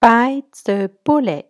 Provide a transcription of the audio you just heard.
Bite the bullet!